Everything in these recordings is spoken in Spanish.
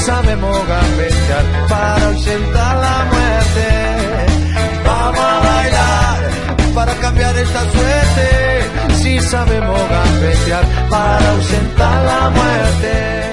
Sabemos gambetear para ausentar la muerte. Vamos a bailar para cambiar esta suerte. Si sabemos gambetear para ausentar la muerte.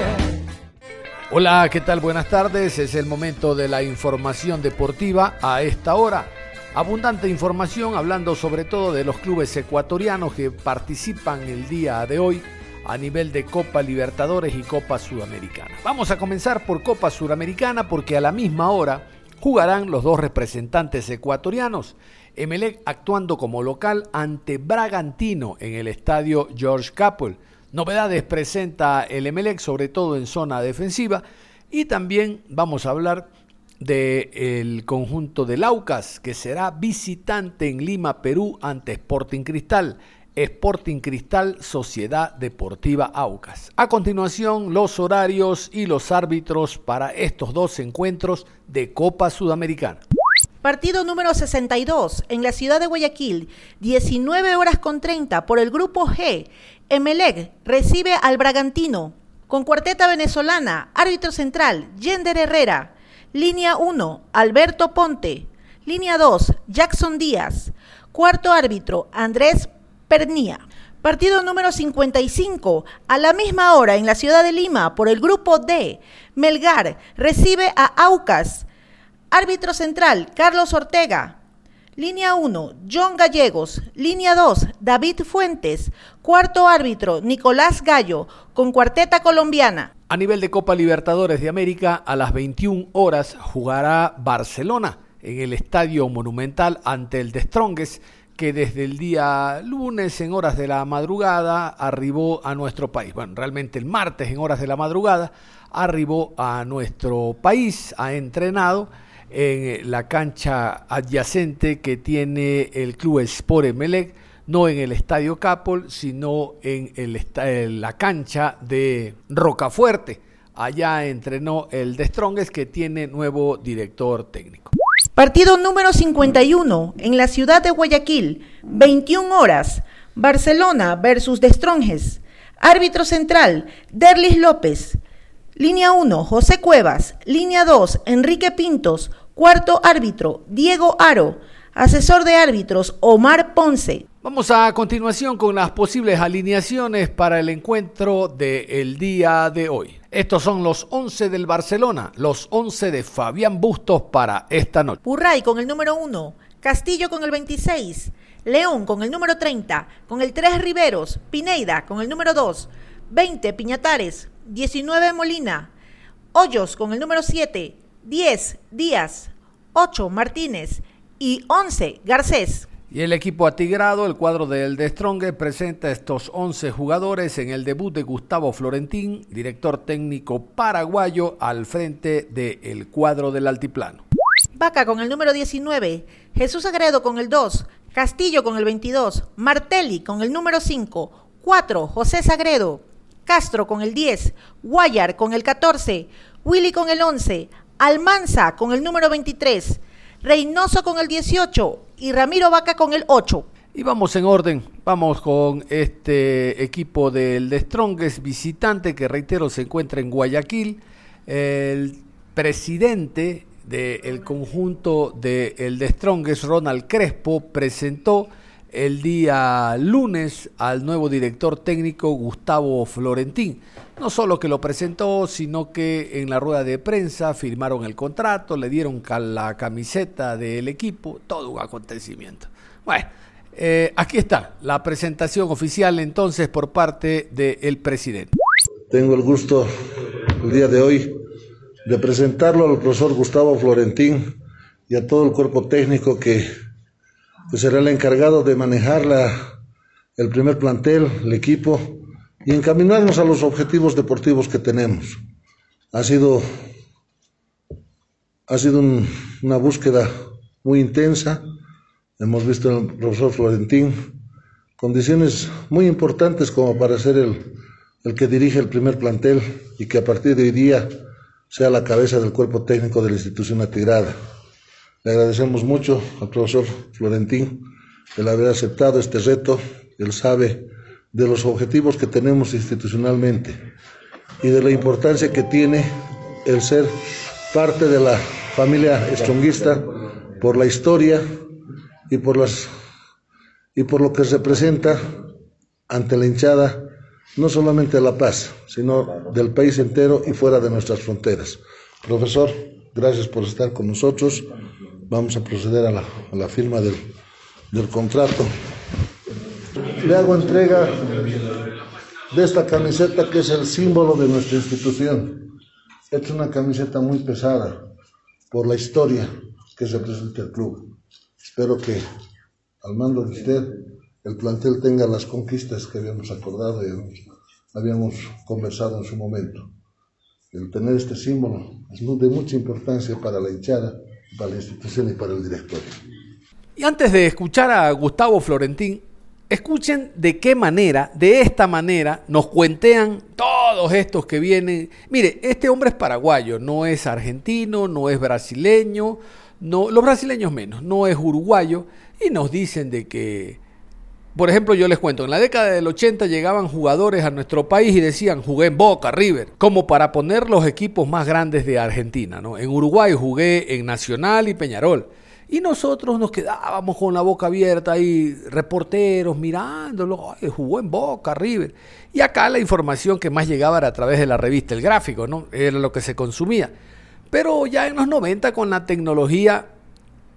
Hola, ¿qué tal? Buenas tardes. Es el momento de la información deportiva a esta hora. Abundante información hablando sobre todo de los clubes ecuatorianos que participan el día de hoy a nivel de Copa Libertadores y Copa Sudamericana. Vamos a comenzar por Copa Sudamericana porque a la misma hora jugarán los dos representantes ecuatorianos. Emelec actuando como local ante Bragantino en el estadio George Capel. Novedades presenta el Emelec, sobre todo en zona defensiva. Y también vamos a hablar del conjunto de Laucas, que será visitante en Lima, Perú, ante Sporting Cristal. Sporting Cristal Sociedad Deportiva Aucas. A continuación, los horarios y los árbitros para estos dos encuentros de Copa Sudamericana. Partido número 62 en la ciudad de Guayaquil, 19 horas con 30 por el grupo G. Emelec recibe al Bragantino con cuarteta venezolana, árbitro central, Yender Herrera. Línea 1, Alberto Ponte. Línea 2, Jackson Díaz. Cuarto árbitro, Andrés Pernía. Partido número 55, a la misma hora en la ciudad de Lima, por el grupo D. Melgar recibe a Aucas. Árbitro central, Carlos Ortega. Línea 1, John Gallegos. Línea 2, David Fuentes. Cuarto árbitro, Nicolás Gallo, con cuarteta colombiana. A nivel de Copa Libertadores de América, a las 21 horas jugará Barcelona en el Estadio Monumental ante el de Strongest que desde el día lunes en horas de la madrugada arribó a nuestro país. Bueno, realmente el martes en horas de la madrugada arribó a nuestro país, ha entrenado en la cancha adyacente que tiene el club Sport Emelec, no en el Estadio Capol, sino en, la cancha de Rocafuerte. Allá entrenó el de Strongest que tiene nuevo director técnico. Partido número 51 en la ciudad de Guayaquil, 21 horas, Barcelona versus Destronjes. Árbitro central, Derlis López. Línea 1, José Cuevas. Línea 2, Enrique Pintos. Cuarto árbitro, Diego Aro. Asesor de árbitros, Omar Ponce. Vamos a continuación con las posibles alineaciones para el encuentro del día de hoy. Estos son los 11 del Barcelona, los 11 de Fabián Bustos para esta noche. Purray con el número 1, Castillo con el 26, León con el número 30, con el 3 Riveros, Pineida con el número 2, 20 Piñatares, 19 Molina, Hoyos con el número 7, 10 Díaz, 8 Martínez y 11 Garcés. Y el equipo atigrado, el cuadro del De Strong, presenta estos 11 jugadores en el debut de Gustavo Florentín, director técnico paraguayo, al frente del cuadro del altiplano. Vaca con el número 19, Jesús Agredo con el 2, Castillo con el 22, Martelli con el número 5, 4, José Sagredo, Castro con el 10, Guayar con el 14, Willy con el 11, Almanza con el número 23, Reynoso con el 18 y Ramiro Vaca con el 8. Y vamos en orden, vamos con este equipo del The Strongest visitante que reitero se encuentra en Guayaquil. El presidente del conjunto del The Strongest, Ronald Crespo, presentó el día lunes al nuevo director técnico Gustavo Florentín. No solo que lo presentó, sino que en la rueda de prensa firmaron el contrato, le dieron la camiseta del equipo, todo un acontecimiento. Bueno, eh, aquí está la presentación oficial entonces por parte del presidente. Tengo el gusto el día de hoy de presentarlo al profesor Gustavo Florentín y a todo el cuerpo técnico que pues, será el encargado de manejar el primer plantel, el equipo y encaminarnos a los objetivos deportivos que tenemos. Ha sido, ha sido una búsqueda muy intensa. Hemos visto en el profesor Florentín condiciones muy importantes como para ser el, el que dirige el primer plantel y que a partir de hoy día sea la cabeza del cuerpo técnico de la institución atigrada. Le agradecemos mucho al profesor Florentín el haber aceptado este reto. Él sabe de los objetivos que tenemos institucionalmente y de la importancia que tiene el ser parte de la familia estronguista por la historia y por las y por lo que representa ante la hinchada no solamente de La Paz, sino del país entero y fuera de nuestras fronteras. Profesor, gracias por estar con nosotros. Vamos a proceder a la, firma del, del contrato. Le hago entrega de esta camiseta que es el símbolo de nuestra institución. Es una camiseta muy pesada por la historia que representa el club. Espero que al mando de usted el plantel tenga las conquistas que habíamos acordado y habíamos conversado en su momento. El tener este símbolo es de mucha importancia para la hinchada, para la institución y para el directorio. Y antes de escuchar a Gustavo Florentín, escuchen de qué manera, de esta manera, nos cuentean todos estos que vienen. Mire, este hombre es paraguayo, no es argentino, no es brasileño, no, los brasileños menos, no es uruguayo, y nos dicen de que por ejemplo, yo les cuento, en la década del 80 llegaban jugadores a nuestro país y decían, jugué en Boca, River, como para poner los equipos más grandes de Argentina. ¿no? En Uruguay jugué en Nacional y Peñarol. Y nosotros nos quedábamos con la boca abierta ahí, reporteros mirándolo, jugó en Boca, River. Y acá la información que más llegaba era a través de la revista El Gráfico, ¿no? Era lo que se consumía. Pero ya en los 90 con la tecnología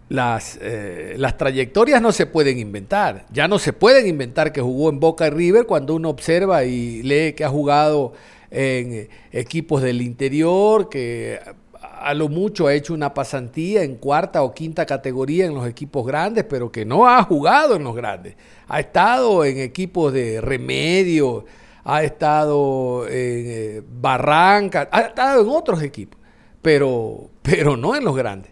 las, eh, las trayectorias no se pueden inventar. Ya no se pueden inventar que jugó en Boca y River cuando uno observa y lee que ha jugado en equipos del interior, que a lo mucho ha hecho una pasantía en cuarta o quinta categoría en los equipos grandes, pero que no ha jugado en los grandes. Ha estado en equipos de remedio, ha estado en eh, Barranca, ha estado en otros equipos, pero, pero no en los grandes.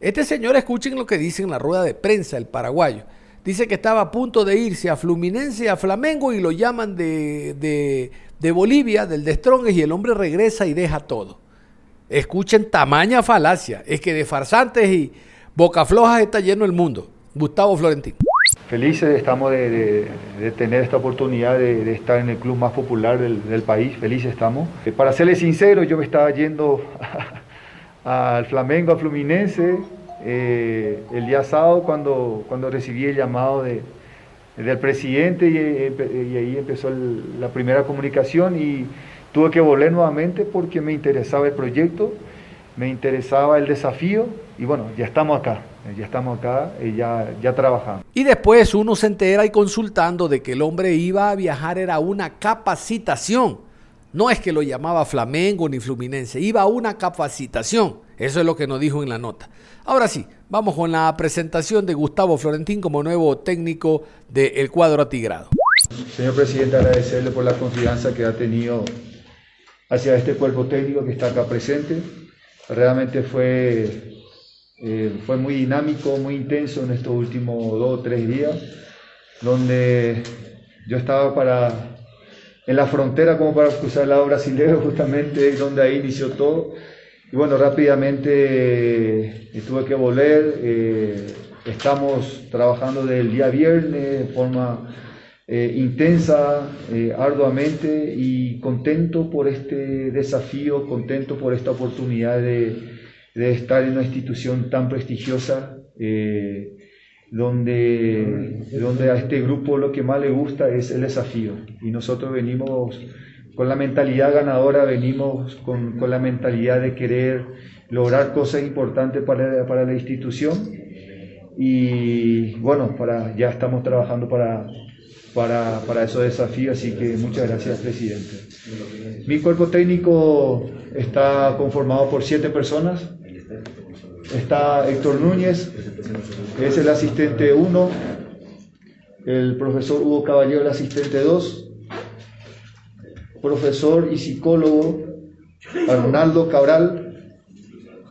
Este señor, escuchen lo que dice en la rueda de prensa, el paraguayo. Dice que estaba a punto de irse a Fluminense, a Flamengo y lo llaman de, de, Bolivia, del de y el hombre regresa y deja todo. Escuchen tamaña falacia. Es que de farsantes y boca flojas está lleno el mundo. Gustavo Florentín. Felices estamos de, tener esta oportunidad de, estar en el club más popular del, país. Felices estamos. Eh, para serles sincero, yo me estaba yendo al Flamengo, a Fluminense, eh, el día sábado cuando, cuando recibí el llamado de, del presidente y, ahí empezó la primera comunicación y tuve que volver nuevamente porque me interesaba el proyecto, me interesaba el desafío y bueno, ya estamos acá, ya estamos acá y ya, ya trabajamos. Y después uno se entera y consultando de que el hombre iba a viajar era una capacitación no es que lo llamaba Flamengo ni Fluminense, iba a una capacitación. Eso es lo que nos dijo en la nota. Ahora sí, vamos con la presentación de Gustavo Florentín como nuevo técnico del cuadro atigrado. Señor presidente, agradecerle por la confianza que ha tenido hacia este cuerpo técnico que está acá presente. Realmente fue, eh, fue muy dinámico, muy intenso en estos últimos dos o tres días, donde yo estaba para en la frontera como para cruzar el lado brasileño, justamente donde ahí inició todo. Y bueno, rápidamente eh, tuve que volver. Eh, estamos trabajando desde el día viernes de forma eh, intensa, arduamente y contento por este desafío, contento por esta oportunidad de, de estar en una institución tan prestigiosa donde, donde a este grupo lo que más le gusta es el desafío. Y nosotros venimos con la mentalidad ganadora, venimos con, con la mentalidad de querer lograr cosas importantes para, para, la institución. Y bueno, para, ya estamos trabajando para, para, para esos desafíos, así que muchas gracias, presidente. Mi cuerpo técnico está conformado por siete personas. está Héctor Núñez, es el asistente 1, el profesor Hugo Caballero, el asistente 2, profesor y psicólogo Arnaldo Cabral,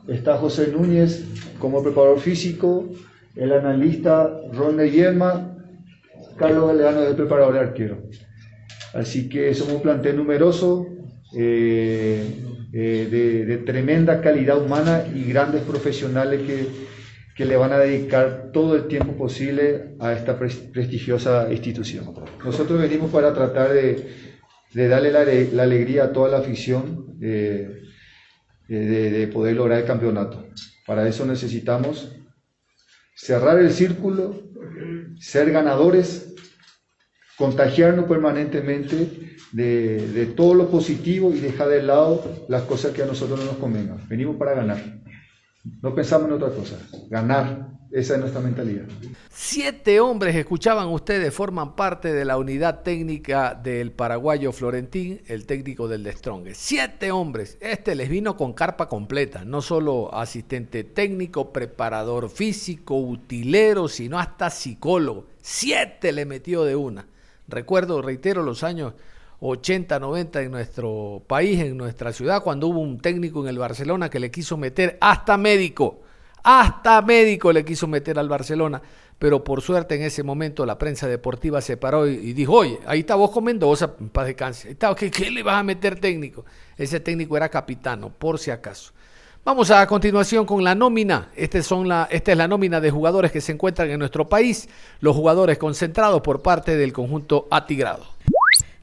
está José Núñez como preparador físico, el analista Ronald Yelma, Carlos Galeano es el preparador de arquero. Así que somos un plantel numeroso, eh, eh, de, tremenda calidad humana y grandes profesionales que, que, le van a dedicar todo el tiempo posible a esta prestigiosa institución. Nosotros venimos para tratar de, de darle la, alegría a toda la afición de, de poder lograr el campeonato. Para eso necesitamos cerrar el círculo, ser ganadores, contagiarnos permanentemente de, de, todo lo positivo y dejar de lado las cosas que a nosotros no nos convengan. Venimos para ganar. No pensamos en otra cosa. Ganar. Esa es nuestra mentalidad. Siete hombres, escuchaban ustedes, forman parte de la unidad técnica del paraguayo Florentín, el técnico del De Siete hombres. Este les vino con carpa completa, no solo asistente técnico, preparador físico, utilero, sino hasta psicólogo. Siete le metió de una. Recuerdo, reitero, los años 80, 90 en nuestro país, en nuestra ciudad, cuando hubo un técnico en el Barcelona que le quiso meter hasta médico, hasta médico le quiso meter al Barcelona, pero por suerte en ese momento la prensa deportiva se paró y, dijo, oye, ahí está vos con Mendoza, en paz de cáncer, ¿qué, ¿qué le vas a meter técnico? Ese técnico era capitano, por si acaso. Vamos a continuación con la nómina. Este esta es la nómina de jugadores que se encuentran en nuestro país, los jugadores concentrados por parte del conjunto atigrado.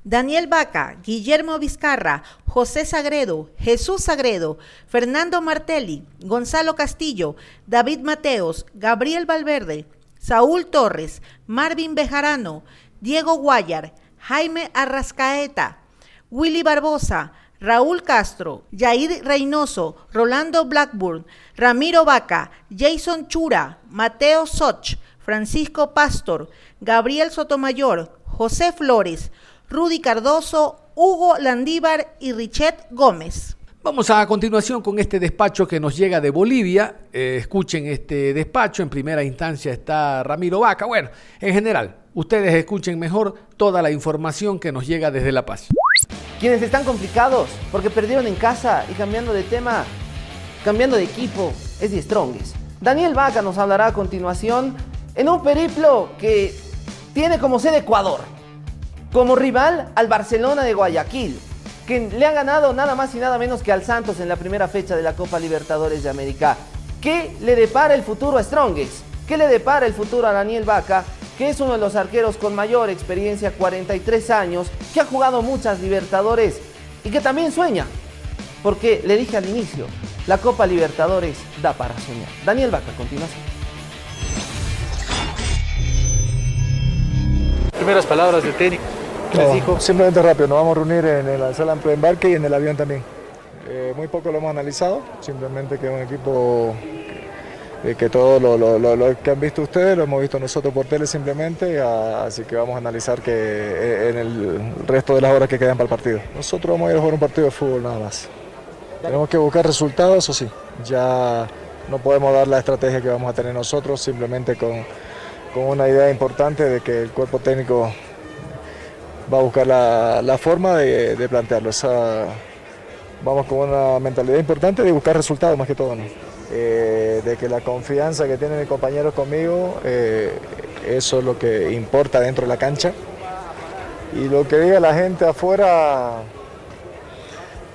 Daniel Vaca, Guillermo Vizcarra, José Sagredo, Jesús Sagredo, Fernando Martelli, Gonzalo Castillo, David Mateos, Gabriel Valverde, Saúl Torres, Marvin Bejarano, Diego Guayar, Jaime Arrascaeta, Willy Barbosa, Raúl Castro, Jair Reynoso, Rolando Blackburn, Ramiro Vaca, Jason Chura, Mateo Soch, Francisco Pastor, Gabriel Sotomayor, José Flores, Rudy Cardoso, Hugo Landívar y Richet Gómez. Vamos a continuación con este despacho que nos llega de Bolivia. Eh, escuchen este despacho. En primera instancia está Ramiro Vaca. Bueno, en general, ustedes escuchen mejor toda la información que nos llega desde La Paz. Quienes están complicados porque perdieron en casa y cambiando de tema, cambiando de equipo, es de Strongest. Daniel Vaca nos hablará a continuación en un periplo que tiene como sede Ecuador como rival al Barcelona de Guayaquil, que le ha ganado nada más y nada menos que al Santos en la primera fecha de la Copa Libertadores de América. ¿Qué le depara el futuro a Strongest? ¿Qué le depara el futuro a Daniel Vaca, que es uno de los arqueros con mayor experiencia, 43 años, que ha jugado muchas Libertadores y que también sueña? Porque le dije al inicio, la Copa Libertadores da para soñar. Daniel Vaca, continuación. Primeras palabras de técnico. Simplemente rápido, nos vamos a reunir en la sala de embarque y en el avión también. Eh, muy poco lo hemos analizado, simplemente que es un equipo que, que todo lo, que han visto ustedes lo hemos visto nosotros por tele simplemente, así que vamos a analizar que eh, en el resto de las horas que quedan para el partido. Nosotros vamos a ir a jugar un partido de fútbol nada más. Tenemos que buscar resultados, eso sí, ya no podemos dar la estrategia que vamos a tener nosotros, simplemente con, con una idea importante de que el cuerpo técnico va a buscar la, forma de, plantearlo. vamos con una mentalidad importante de buscar resultados más que todo. Eh, de que la confianza que tienen mis compañeros conmigo, eh, eso es lo que importa dentro de la cancha. Y lo que diga la gente afuera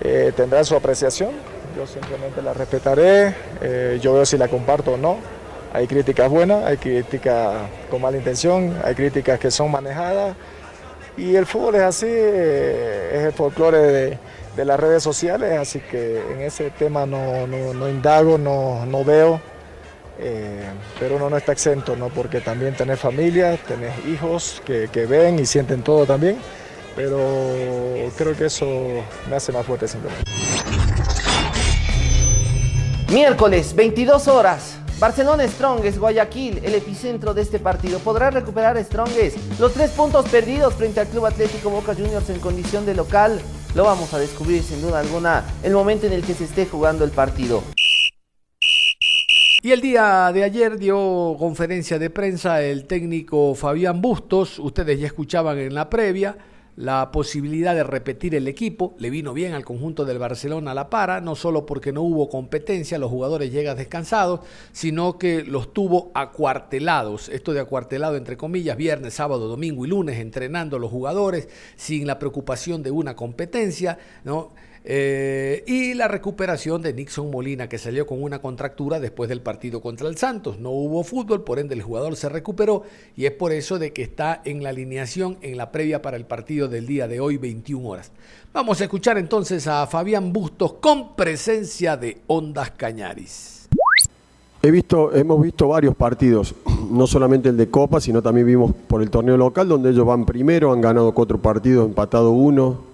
eh, tendrá su apreciación. Yo simplemente la respetaré. yo veo si la comparto o no. Hay críticas buenas, hay críticas con mala intención, hay críticas que son manejadas. Y el fútbol es así, eh, es el folclore de, las redes sociales, así que en ese tema no, indago, no, veo, eh, pero uno no está exento, ¿no? porque también tenés familia, tenés hijos que, que, ven y sienten todo también, pero creo que eso me hace más fuerte simplemente. Miércoles, 22 horas. Barcelona Strongest, Guayaquil, el epicentro de este partido. ¿Podrá recuperar Strongest los tres puntos perdidos frente al Club Atlético Boca Juniors en condición de local? Lo vamos a descubrir sin duda alguna el momento en el que se esté jugando el partido. Y el día de ayer dio conferencia de prensa el técnico Fabián Bustos, ustedes ya escuchaban en la previa, la posibilidad de repetir el equipo, le vino bien al conjunto del Barcelona a la para, no solo porque no hubo competencia, los jugadores llegan descansados, sino que los tuvo acuartelados, esto de acuartelado entre comillas, viernes, sábado, domingo y lunes, entrenando los jugadores sin la preocupación de una competencia, ¿no? Eh, y la recuperación de Nixon Molina, que salió con una contractura después del partido contra el Santos. No hubo fútbol, por ende el jugador se recuperó y es por eso de que está en la alineación en la previa para el partido del día de hoy, 21 horas. Vamos a escuchar entonces a Fabián Bustos con presencia de Ondas Cañaris. He visto, hemos visto varios partidos, no solamente el de Copa, sino también vimos por el torneo local, donde ellos van primero, han ganado cuatro partidos, empatado uno,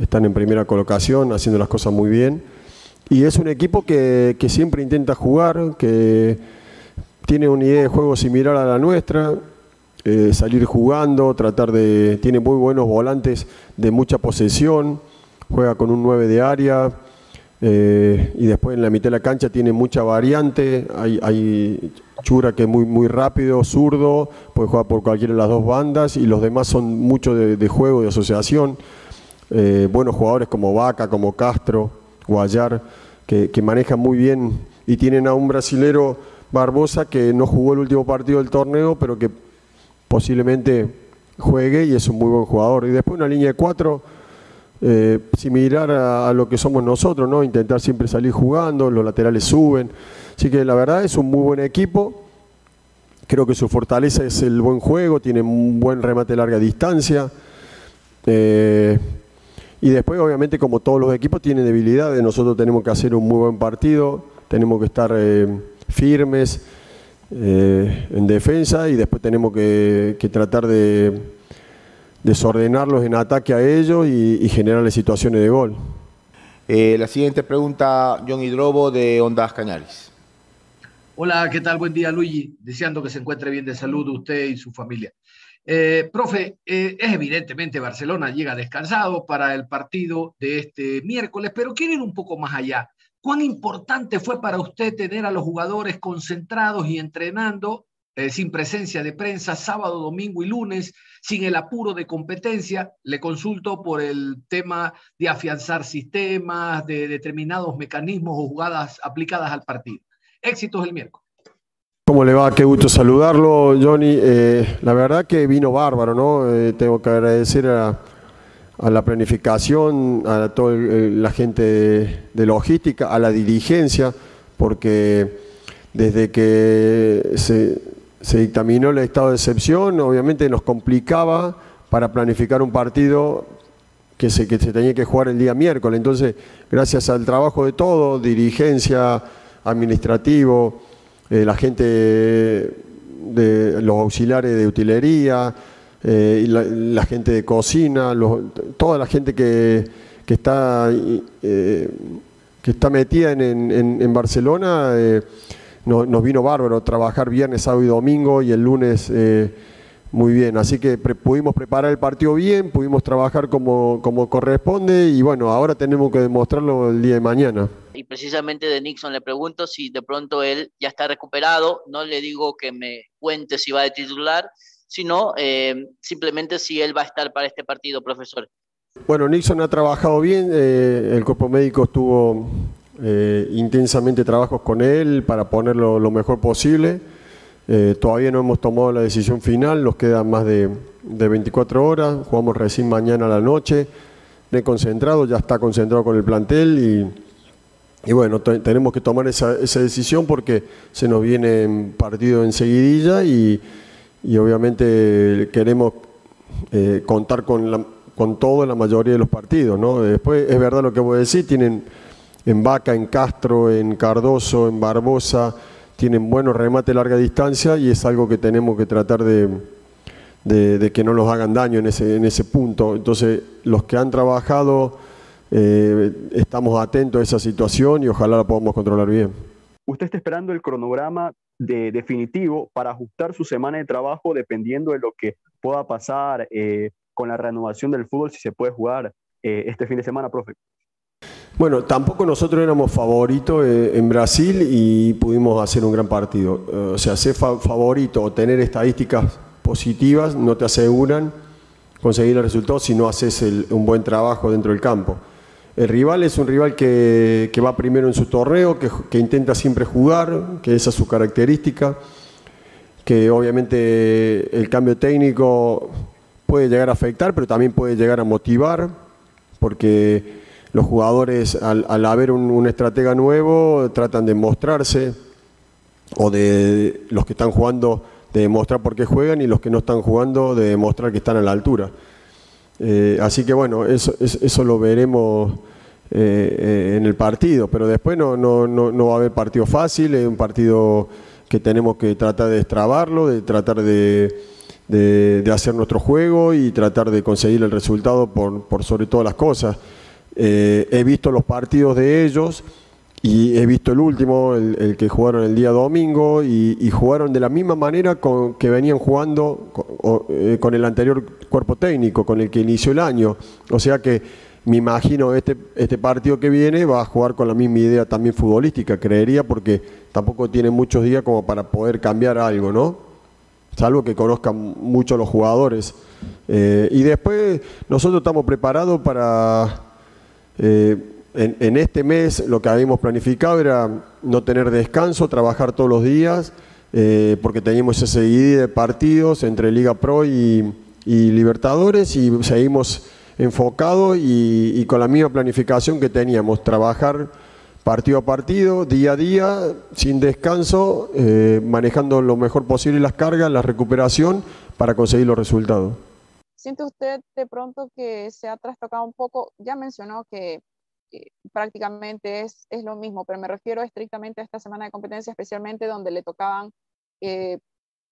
están en primera colocación, haciendo las cosas muy bien. Y es un equipo que, siempre intenta jugar, que tiene una idea de juego similar a la nuestra, eh, salir jugando, tratar de... Tiene muy buenos volantes de mucha posesión, juega con un 9 de área eh, y después en la mitad de la cancha tiene mucha variante, hay, Chura que es muy, muy rápido, zurdo, puede jugar por cualquiera de las dos bandas y los demás son mucho de juego, de asociación. Eh, buenos jugadores como Vaca, como Castro, Guayar, que, manejan muy bien y tienen a un brasilero Barbosa que no jugó el último partido del torneo, pero que posiblemente juegue y es un muy buen jugador. Y después una línea de cuatro, eh, similar a, lo que somos nosotros, ¿no? Intentar siempre salir jugando, los laterales suben. Así que la verdad es un muy buen equipo. Creo que su fortaleza es el buen juego, tiene un buen remate de larga distancia. Eh, y después, obviamente, como todos los equipos tienen debilidades, nosotros tenemos que hacer un muy buen partido, tenemos que estar eh, firmes eh, en defensa y después tenemos que, tratar de desordenarlos en ataque a ellos y, generarles situaciones de gol. Eh, la siguiente pregunta, John Hidrobo de Ondas Cañaris. Hola, ¿qué tal? Buen día, Luigi. Deseando que se encuentre bien de salud usted y su familia. Eh, profe, eh, es evidentemente Barcelona llega descansado para el partido de este miércoles, pero quiero ir un poco más allá. ¿Cuán importante fue para usted tener a los jugadores concentrados y entrenando eh, sin presencia de prensa sábado, domingo y lunes, sin el apuro de competencia? Le consulto por el tema de afianzar sistemas, de determinados mecanismos o jugadas aplicadas al partido. Éxitos el miércoles. ¿Cómo le va? Qué gusto saludarlo, Johnny. Eh, la verdad que vino bárbaro, ¿no? Eh, tengo que agradecer a, la planificación, a toda la gente de, logística, a la dirigencia, porque desde que se, dictaminó el estado de excepción, obviamente nos complicaba para planificar un partido que se, que se tenía que jugar el día miércoles. Entonces, gracias al trabajo de todos, dirigencia, administrativo, eh, la gente de los auxiliares de utilería, eh, la, gente de cocina, toda la gente que, está, eh, que está metida en, Barcelona, nos vino bárbaro trabajar viernes, sábado y domingo y el lunes muy bien. Así que pudimos preparar el partido bien, pudimos trabajar como, como corresponde y bueno, ahora tenemos que demostrarlo el día de mañana y precisamente de Nixon le pregunto si de pronto él ya está recuperado, no le digo que me cuente si va de titular, sino eh, simplemente si él va a estar para este partido, profesor. Bueno, Nixon ha trabajado bien, eh, el cuerpo médico estuvo eh, intensamente trabajos con él para ponerlo lo mejor posible. Todavía no hemos tomado la decisión final, nos quedan más de, de 24 horas, jugamos recién mañana a la noche, de concentrado, ya está concentrado con el plantel y y bueno, tenemos que tomar esa, esa, decisión porque se nos viene partido en seguidilla y, y obviamente queremos eh, contar con, la, con todo la mayoría de los partidos. ¿no? Después es verdad lo que voy a decir, tienen en Vaca, en Castro, en Cardoso, en Barbosa, tienen buenos remates de larga distancia y es algo que tenemos que tratar de, que no nos hagan daño en ese, punto. Entonces, los que han trabajado eh, estamos atentos a esa situación y ojalá la podamos controlar bien. Usted está esperando el cronograma de definitivo para ajustar su semana de trabajo dependiendo de lo que pueda pasar eh, con la reanudación del fútbol, si se puede jugar eh, este fin de semana, profe. Bueno, tampoco nosotros éramos favoritos eh, en Brasil y pudimos hacer un gran partido. Eh, o sea, ser favorito o tener estadísticas positivas no te aseguran conseguir el resultado si no haces un buen trabajo dentro del campo. El rival es un rival que, va primero en su torneo, que, intenta siempre jugar, que esa es su característica, que obviamente el cambio técnico puede llegar a afectar, pero también puede llegar a motivar, porque los jugadores al, haber un, estratega nuevo tratan de mostrarse o de los que están jugando de demostrar por qué juegan y los que no están jugando de demostrar que están a la altura. Eh, así que bueno, eso, eso lo veremos eh, en el partido, pero después no, va a haber partido fácil, es un partido que tenemos que tratar de destrabarlo, de tratar de, de, hacer nuestro juego y tratar de conseguir el resultado por, por sobre todas las cosas. Eh, he visto los partidos de ellos y he visto el último, el, que jugaron el día domingo, y, jugaron de la misma manera que venían jugando eh, con, el anterior cuerpo técnico, con el que inició el año. O sea que me imagino este, este partido que viene va a jugar con la misma idea también futbolística, creería, porque tampoco tiene muchos días como para poder cambiar algo, ¿no? Salvo que conozcan mucho los jugadores. Eh, y después nosotros estamos preparados para eh, en, este mes lo que habíamos planificado era no tener descanso, trabajar todos los días, eh, porque teníamos ese seguida de partidos entre Liga Pro y, Libertadores y seguimos enfocados y, con la misma planificación que teníamos, trabajar partido a partido, día a día, sin descanso, eh, manejando lo mejor posible las cargas, la recuperación para conseguir los resultados. ¿Siente usted de pronto que se ha trastocado un poco? Ya mencionó que prácticamente es, es, lo mismo, pero me refiero estrictamente a esta semana de competencia, especialmente donde le tocaban eh,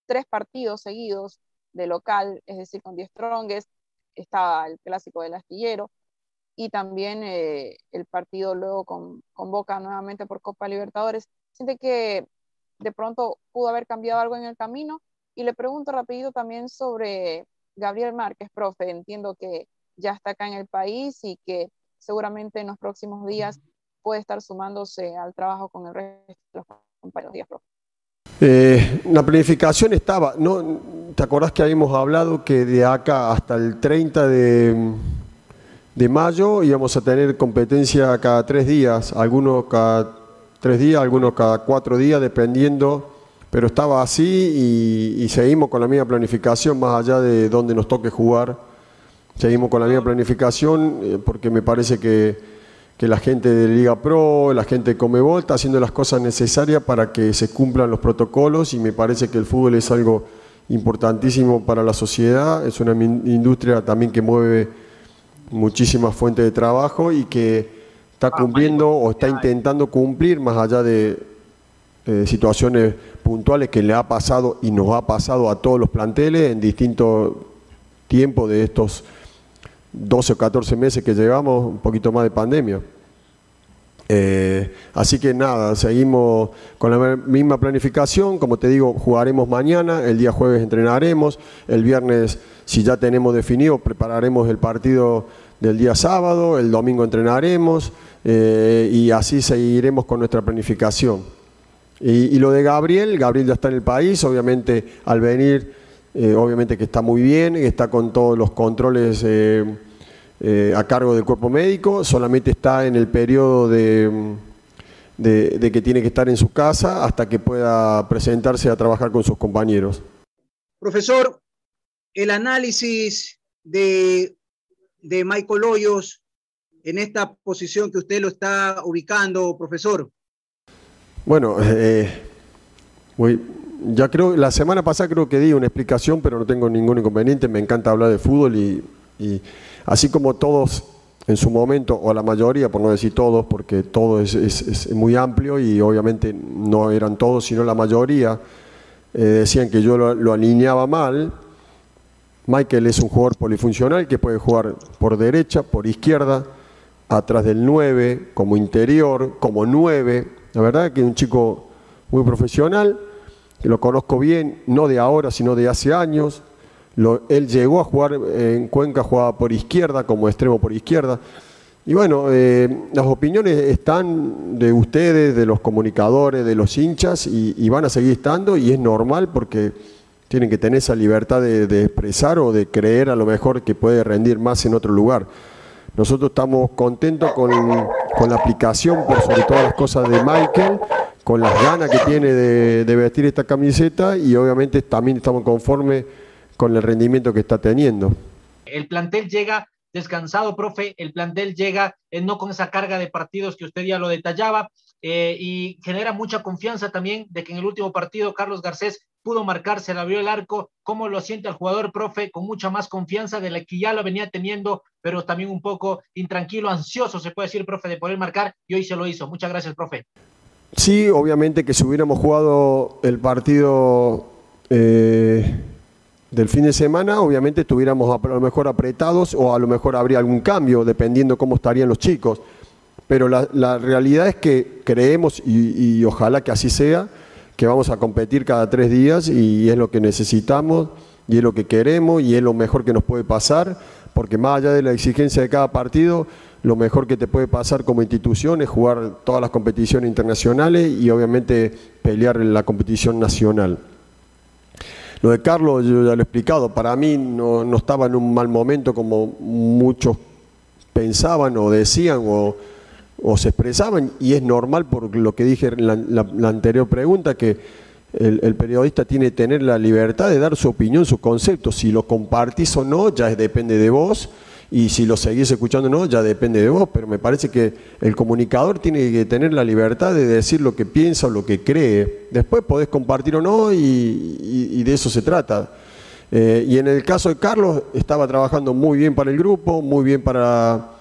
tres partidos seguidos de local, es decir, con 10 strongest, estaba el clásico del astillero y también eh, el partido luego con, con Boca nuevamente por Copa Libertadores. ¿Siente que de pronto pudo haber cambiado algo en el camino? Y le pregunto rapidito también sobre Gabriel Márquez, profe, entiendo que ya está acá en el país y que seguramente en los próximos días puede estar sumándose al trabajo con el resto de los compañeros. profe. Eh, la planificación estaba, ¿no? ¿te acordás que habíamos hablado que de acá hasta el 30 de, de mayo íbamos a tener competencia cada tres días, algunos cada tres días, algunos cada cuatro días, dependiendo pero estaba así y, seguimos con la misma planificación más allá de dónde nos toque jugar. Seguimos con la misma planificación eh, porque me parece que, la gente de Liga Pro, la gente de Comebol está haciendo las cosas necesarias para que se cumplan los protocolos y me parece que el fútbol es algo importantísimo para la sociedad, es una industria también que mueve muchísimas fuentes de trabajo y que está cumpliendo o está intentando cumplir más allá de eh, situaciones puntuales que le ha pasado y nos ha pasado a todos los planteles en distintos tiempos de estos 12 o 14 meses que llevamos, un poquito más de pandemia. Eh, así que nada, seguimos con la misma planificación, como te digo, jugaremos mañana, el día jueves entrenaremos, el viernes, si ya tenemos definido, prepararemos el partido del día sábado, el domingo entrenaremos eh, y así seguiremos con nuestra planificación. Y, lo de Gabriel, Gabriel ya está en el país, obviamente al venir, eh, obviamente que está muy bien, está con todos los controles eh, eh, a cargo del cuerpo médico, solamente está en el periodo de, que tiene que estar en su casa hasta que pueda presentarse a trabajar con sus compañeros. Profesor, el análisis de, de Michael Hoyos en esta posición que usted lo está ubicando, profesor. Bueno, eh, ya creo, la semana pasada creo que di una explicación, pero no tengo ningún inconveniente, me encanta hablar de fútbol y, así como todos en su momento, o la mayoría, por no decir todos, porque todo es, muy amplio y obviamente no eran todos, sino la mayoría, eh, decían que yo lo, alineaba mal. Michael es un jugador polifuncional que puede jugar por derecha, por izquierda, atrás del 9, como interior, como 9, la verdad que es un chico muy profesional, que lo conozco bien, no de ahora, sino de hace años. él llegó a jugar en Cuenca, jugaba por izquierda, como extremo por izquierda. Y bueno, eh, las opiniones están de ustedes, de los comunicadores, de los hinchas, y, van a seguir estando, y es normal porque tienen que tener esa libertad de, expresar o de creer a lo mejor que puede rendir más en otro lugar. Nosotros estamos contentos con, la aplicación, por sobre todas las cosas de Michael, con las ganas que tiene de, de vestir esta camiseta y obviamente también estamos conformes con el rendimiento que está teniendo. El plantel llega descansado, profe. El plantel llega eh, no con esa carga de partidos que usted ya lo detallaba eh, y genera mucha confianza también de que en el último partido Carlos Garcés pudo marcar, se le abrió el arco. ¿Cómo lo siente el jugador, profe? Con mucha más confianza de la que ya lo venía teniendo, pero también un poco intranquilo, ansioso, se puede decir, profe, de poder marcar y hoy se lo hizo. Muchas gracias, profe. Sí, obviamente que si hubiéramos jugado el partido eh, del fin de semana, obviamente estuviéramos a lo mejor apretados o a lo mejor habría algún cambio, dependiendo cómo estarían los chicos. Pero la, realidad es que creemos, y, ojalá que así sea, que vamos a competir cada tres días y es lo que necesitamos, y es lo que queremos, y es lo mejor que nos puede pasar, porque más allá de la exigencia de cada partido, lo mejor que te puede pasar como institución es jugar todas las competiciones internacionales y obviamente pelear en la competición nacional. Lo de Carlos, yo ya lo he explicado, para mí no, estaba en un mal momento como muchos pensaban o decían o, se expresaban, y es normal por lo que dije en la, anterior pregunta, que el, el, periodista tiene que tener la libertad de dar su opinión, su concepto. Si lo compartís o no, ya depende de vos y si lo seguís escuchando o no, ya depende de vos, pero me parece que el comunicador tiene que tener la libertad de decir lo que piensa o lo que cree. Después podés compartir o no y, de eso se trata. Eh, y en el caso de Carlos, estaba trabajando muy bien para el grupo, muy bien para,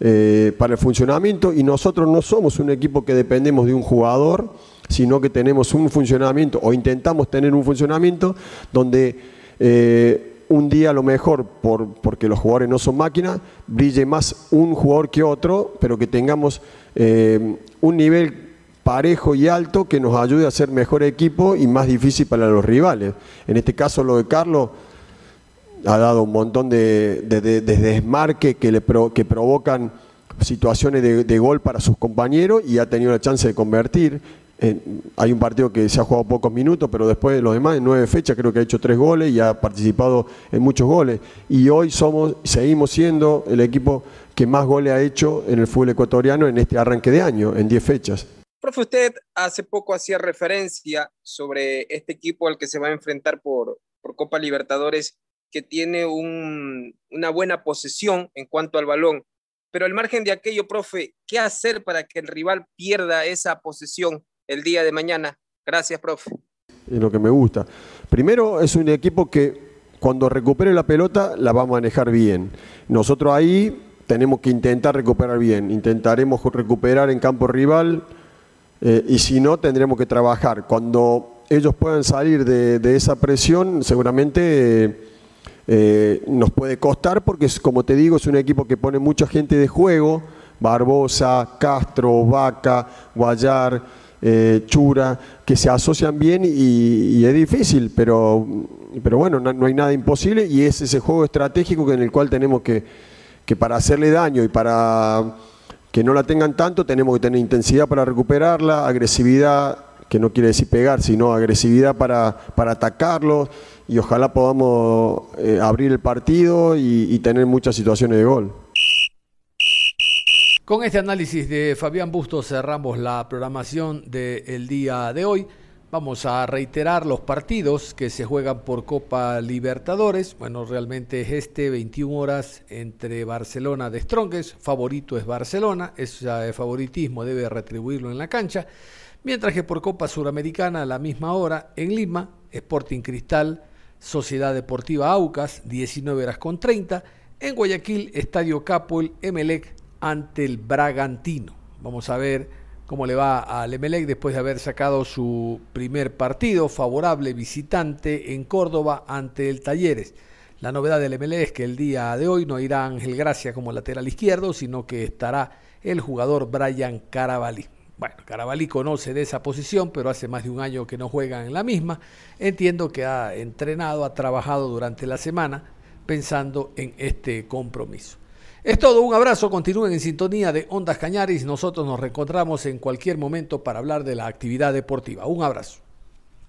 eh, para el funcionamiento y nosotros no somos un equipo que dependemos de un jugador, sino que tenemos un funcionamiento o intentamos tener un funcionamiento donde... Eh, un día a lo mejor, por, porque los jugadores no son máquinas, brille más un jugador que otro, pero que tengamos eh, un nivel parejo y alto que nos ayude a ser mejor equipo y más difícil para los rivales. En este caso lo de Carlos ha dado un montón de, desmarque que, le que provocan situaciones de, de, gol para sus compañeros y ha tenido la chance de convertir hay un partido que se ha jugado pocos minutos, pero después de los demás, en nueve fechas, creo que ha hecho tres goles y ha participado en muchos goles. Y hoy somos, seguimos siendo el equipo que más goles ha hecho en el fútbol ecuatoriano en este arranque de año, en diez fechas. Profe, usted hace poco hacía referencia sobre este equipo al que se va a enfrentar por, por Copa Libertadores, que tiene una buena posesión en cuanto al balón. Pero al margen de aquello, profe, ¿qué hacer para que el rival pierda esa posesión? el día de mañana. Gracias, profe. Es lo que me gusta. Primero, es un equipo que cuando recupere la pelota la va a manejar bien. Nosotros ahí tenemos que intentar recuperar bien. Intentaremos recuperar en campo rival eh, y si no, tendremos que trabajar. Cuando ellos puedan salir de, esa presión, seguramente eh, nos puede costar porque, como te digo, es un equipo que pone mucha gente de juego. Barbosa, Castro, Vaca, Guayar, eh, Chura, que se asocian bien y, es difícil, pero, pero bueno, no, hay nada imposible y es ese juego estratégico en el cual tenemos que, que para hacerle daño y para que no la tengan tanto, tenemos que tener intensidad para recuperarla, agresividad, que no quiere decir pegar, sino agresividad para, para atacarlos y ojalá podamos eh, abrir el partido y tener muchas situaciones de gol. Con este análisis de Fabián Bustos cerramos la programación del día de hoy. Vamos a reiterar los partidos que se juegan por Copa Libertadores. Bueno, realmente es este, 21 horas entre Barcelona de Strongest. Favorito es Barcelona. Ese favoritismo debe retribuirlo en la cancha. Mientras que por Copa Suramericana a la misma hora en Lima, Sporting Cristal, Sociedad Deportiva Aucas, 19 horas con 30. En Guayaquil, Estadio Capol, Emelec, ante el Bragantino. Vamos a ver cómo le va al Emelec después de haber sacado su primer partido favorable visitante en Córdoba ante el Talleres. La novedad del Emelec es que el día de hoy no irá Ángel Gracia como lateral izquierdo, sino que estará el jugador Brian Carabalí. Bueno, Carabalí conoce de esa posición, pero hace más de un año que no juega en la misma. Entiendo que ha entrenado, ha trabajado durante la semana pensando en este compromiso. Es todo, un abrazo, continúen en sintonía de Ondas Cañaris, nosotros nos reencontramos en cualquier momento para hablar de la actividad deportiva. Un abrazo.